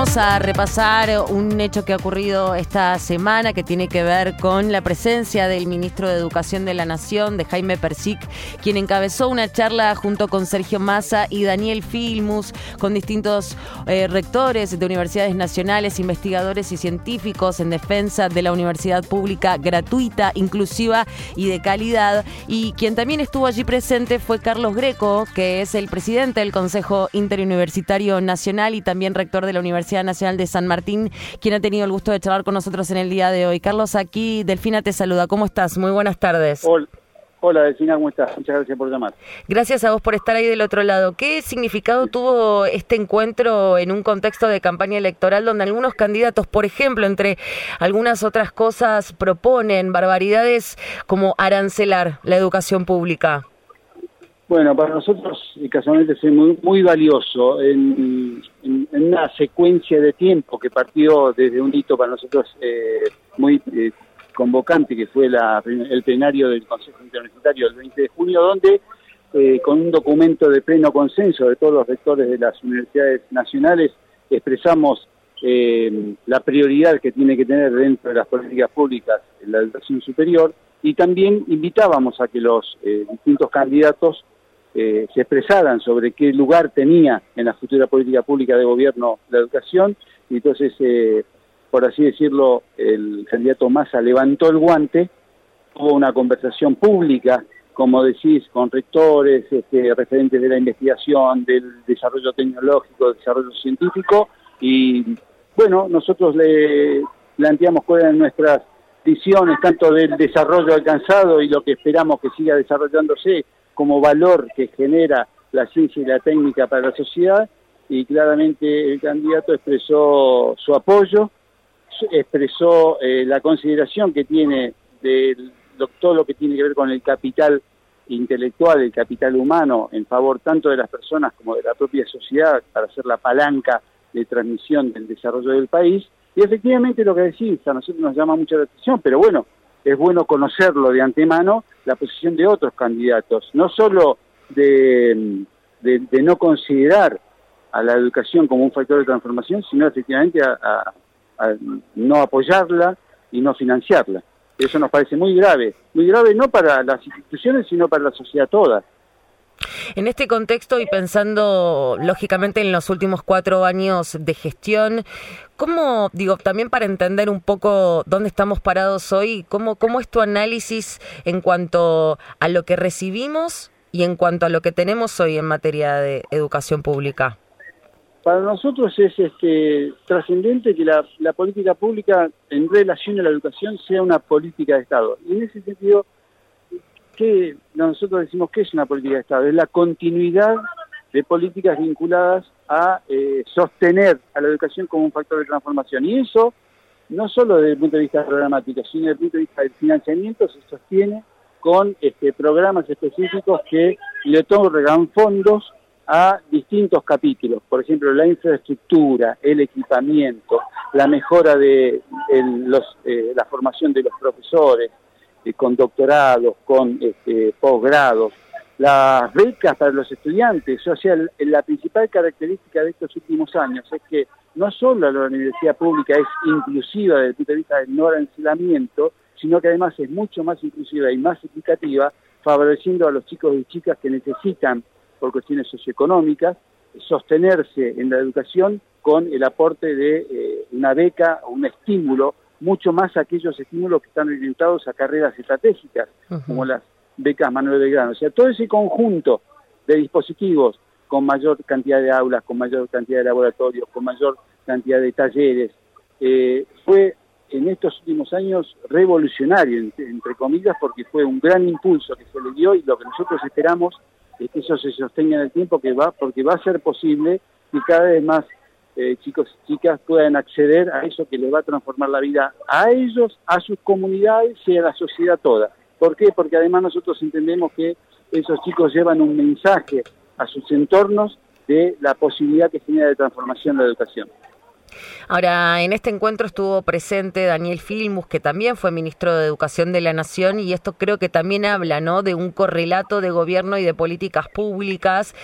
Vamos a repasar un hecho que ha ocurrido esta semana que tiene que ver con la presencia del ministro de Educación de la Nación, de Jaime Persic, quien encabezó una charla junto con Sergio Massa y Daniel Filmus, con distintos eh, rectores de universidades nacionales, investigadores y científicos en defensa de la universidad pública gratuita, inclusiva y de calidad. Y quien también estuvo allí presente fue Carlos Greco, que es el presidente del Consejo Interuniversitario Nacional y también rector de la Universidad Nacional de San Martín, quien ha tenido el gusto de charlar con nosotros en el día de hoy. Carlos, aquí Delfina te saluda. ¿Cómo estás? Muy buenas tardes. Hola. Delfina, ¿cómo estás? Muchas gracias por llamar. Gracias a vos por estar ahí del otro lado. ¿Qué significado tuvo este encuentro en un contexto de campaña electoral donde algunos candidatos, por ejemplo, entre algunas otras cosas, proponen barbaridades como arancelar la educación pública? Bueno, para nosotros casualmente es muy, muy valioso en, una secuencia de tiempo que partió desde un hito para nosotros eh, muy eh, convocante, que fue la, el plenario del Consejo Interuniversitario el 20 de junio, donde eh, con un documento de pleno consenso de todos los rectores de las universidades nacionales expresamos la prioridad que tiene que tener dentro de las políticas públicas la educación superior y también invitábamos a que los distintos candidatos eh, se expresaran sobre qué lugar tenía en la futura política pública de gobierno la educación, y entonces, eh, por así decirlo, el candidato Massa levantó el guante, hubo una conversación pública, como decís, con rectores, este, referentes de la investigación, del desarrollo tecnológico, del desarrollo científico, y bueno, nosotros le planteamos cuáles eran nuestras visiones, tanto del desarrollo alcanzado y lo que esperamos que siga desarrollándose, como valor que genera la ciencia y la técnica para la sociedad y claramente el candidato expresó su apoyo, expresó eh, la consideración que tiene de todo lo que tiene que ver con el capital intelectual, el capital humano, en favor tanto de las personas como de la propia sociedad para ser la palanca de transmisión del desarrollo del país. Y efectivamente lo que decís, a nosotros nos llama mucho la atención, pero bueno, es bueno conocerlo de antemano la posición de otros candidatos, no solo de, de, no considerar a la educación como un factor de transformación, sino efectivamente a, no apoyarla y no financiarla. Eso nos parece muy grave, muy grave no para las instituciones, sino para la sociedad toda. En este contexto y pensando lógicamente en los últimos cuatro años de gestión, ¿cómo, digo, también para entender un poco dónde estamos parados hoy, cómo, cómo es tu análisis en cuanto a lo que recibimos y en cuanto a lo que tenemos hoy en materia de educación pública? Para nosotros es este, trascendente que la, la política pública en relación a la educación sea una política de Estado. Y en ese sentido, que nosotros decimos que es una política de Estado, es la continuidad de políticas vinculadas a eh, sostener a la educación como un factor de transformación. Y eso, no solo desde el punto de vista programático, sino desde el punto de vista del financiamiento, se sostiene con este, programas específicos que le otorgan fondos a distintos capítulos, por ejemplo, la infraestructura, el equipamiento, la mejora de los, eh, la formación de los profesores, eh, con doctorados, con este, posgrados, las becas para los estudiantes, o sea, la principal característica de estos últimos años es que no solo la universidad pública es inclusiva desde el punto de vista del no arancelamiento, sino que además es mucho más inclusiva y más equitativa, favoreciendo a los chicos y chicas que necesitan, por cuestiones socioeconómicas, sostenerse en la educación con el aporte de eh, una beca o un estímulo mucho más aquellos estímulos que están orientados a carreras estratégicas, como las becas Manuel Belgrano. O sea, todo ese conjunto de dispositivos con mayor cantidad de aulas, con mayor cantidad de laboratorios, con mayor cantidad de talleres, eh, fue en estos últimos años revolucionario, entre, comillas, porque fue un gran impulso que se le dio y lo que nosotros esperamos es que eso se sostenga en el tiempo que va, porque va a ser posible y cada vez más eh, chicos y chicas puedan acceder a eso que les va a transformar la vida a ellos, a sus comunidades y a la sociedad toda. ¿Por qué? Porque además nosotros entendemos que esos chicos llevan un mensaje a sus entornos de la posibilidad que genera de transformación la educación. Ahora, en este encuentro estuvo presente Daniel Filmus, que también fue ministro de Educación de la Nación, y esto creo que también habla ¿no? de un correlato de gobierno y de políticas públicas,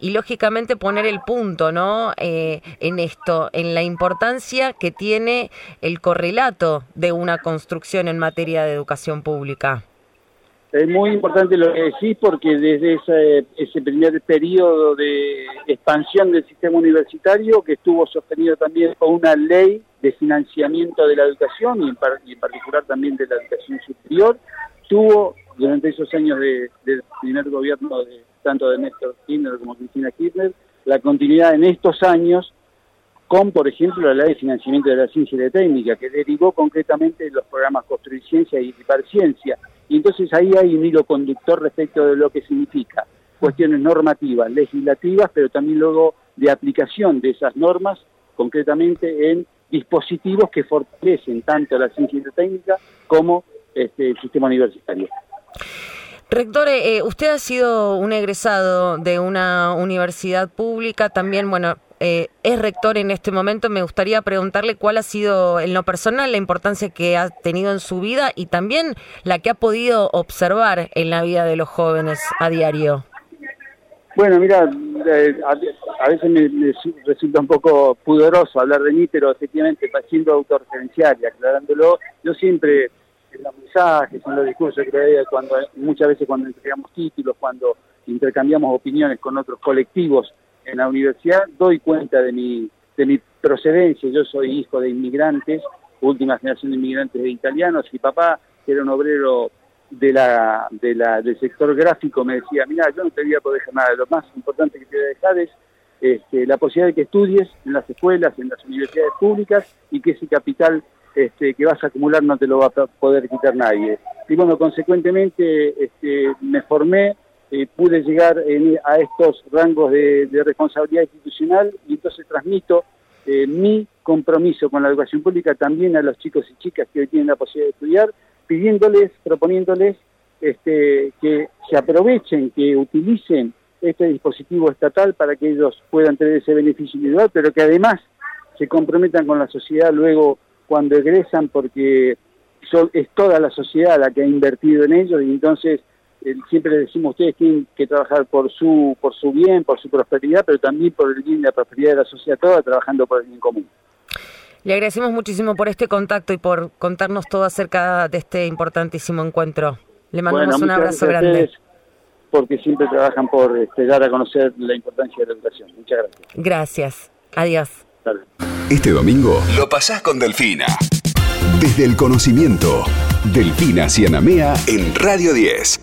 y lógicamente poner el punto ¿no? Eh, en esto, en la importancia que tiene el correlato de una construcción en materia de educación pública. Es muy importante lo que decís porque desde ese, ese primer periodo de expansión del sistema universitario, que estuvo sostenido también por una ley de financiamiento de la educación y en, particular también de la educación superior, tuvo durante esos años del primer gobierno de, tanto de Néstor Kirchner como Cristina Kirchner, la continuidad en estos años con, por ejemplo, la ley de financiamiento de la ciencia y la técnica, que derivó concretamente de los programas Construir Ciencia y Equipar Ciencia. Y entonces ahí hay un hilo conductor respecto de lo que significa cuestiones normativas, legislativas, pero también luego de aplicación de esas normas, concretamente en dispositivos que fortalecen tanto la ciencia técnica como este, el sistema universitario. Rector, eh, usted ha sido un egresado de una universidad pública, también, bueno, eh, es rector en este momento. Me gustaría preguntarle cuál ha sido, en lo personal, la importancia que ha tenido en su vida y también la que ha podido observar en la vida de los jóvenes a diario. Bueno, mira, eh, a, veces me, resulta un poco pudoroso hablar de mí, pero efectivamente, siendo autorreferencial y aclarándolo, yo siempre en los mensajes, en los discursos que cuando muchas veces cuando entregamos títulos, cuando intercambiamos opiniones con otros colectivos en la universidad, doy cuenta de mi, de mi procedencia. Yo soy hijo de inmigrantes, última generación de inmigrantes italianos, y papá, que era un obrero de de la, del sector gráfico, me decía, mira, yo no te voy a poder dejar nada, lo más importante que te voy a dejar es este, la posibilidad de que estudies en las escuelas, en las universidades públicas, y que ese capital este, que vas a acumular no te lo va a poder quitar nadie. Y bueno, consecuentemente este, me formé, eh, pude llegar a estos rangos de, responsabilidad institucional y entonces transmito eh, mi compromiso con la educación pública también a los chicos y chicas que hoy tienen la posibilidad de estudiar, pidiéndoles, proponiéndoles este, que se aprovechen, que utilicen este dispositivo estatal para que ellos puedan tener ese beneficio individual, pero que además se comprometan con la sociedad luego cuando egresan porque es toda la sociedad la que ha invertido en ellos y entonces eh, siempre les decimos ustedes tienen que trabajar por su por su bien, por su prosperidad, pero también por el bien y la prosperidad de la sociedad toda, trabajando por el bien común. Le agradecemos muchísimo por este contacto y por contarnos todo acerca de este importantísimo encuentro. Le mandamos un abrazo grande. Porque siempre trabajan por este, dar a conocer la importancia de la educación. Muchas gracias. Gracias. Adiós. Este domingo lo pasás con Delfina. Desde el conocimiento, Delfina Cianamea en Radio 10.